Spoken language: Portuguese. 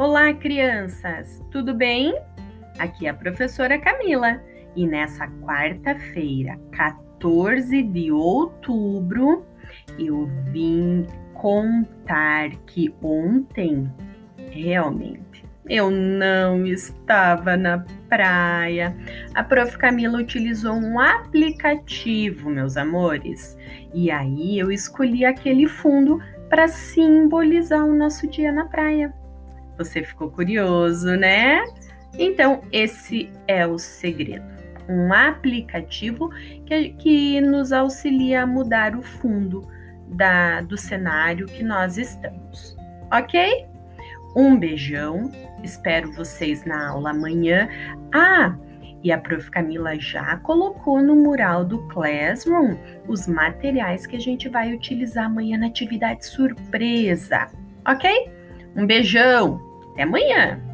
Olá, crianças! Tudo bem? Aqui é a professora Camila e nessa quarta-feira, 14 de outubro, eu vim contar que ontem, realmente, eu não estava na praia. A prof. Camila utilizou um aplicativo, meus amores, e aí eu escolhi aquele fundo para simbolizar o nosso dia na praia. Você ficou curioso, né? Então, esse é o segredo. Um aplicativo que, que nos auxilia a mudar o fundo da, do cenário que nós estamos. Ok? Um beijão. Espero vocês na aula amanhã. Ah, e a Prof. Camila já colocou no mural do Classroom os materiais que a gente vai utilizar amanhã na atividade surpresa, ok? Um beijão! Até amanhã!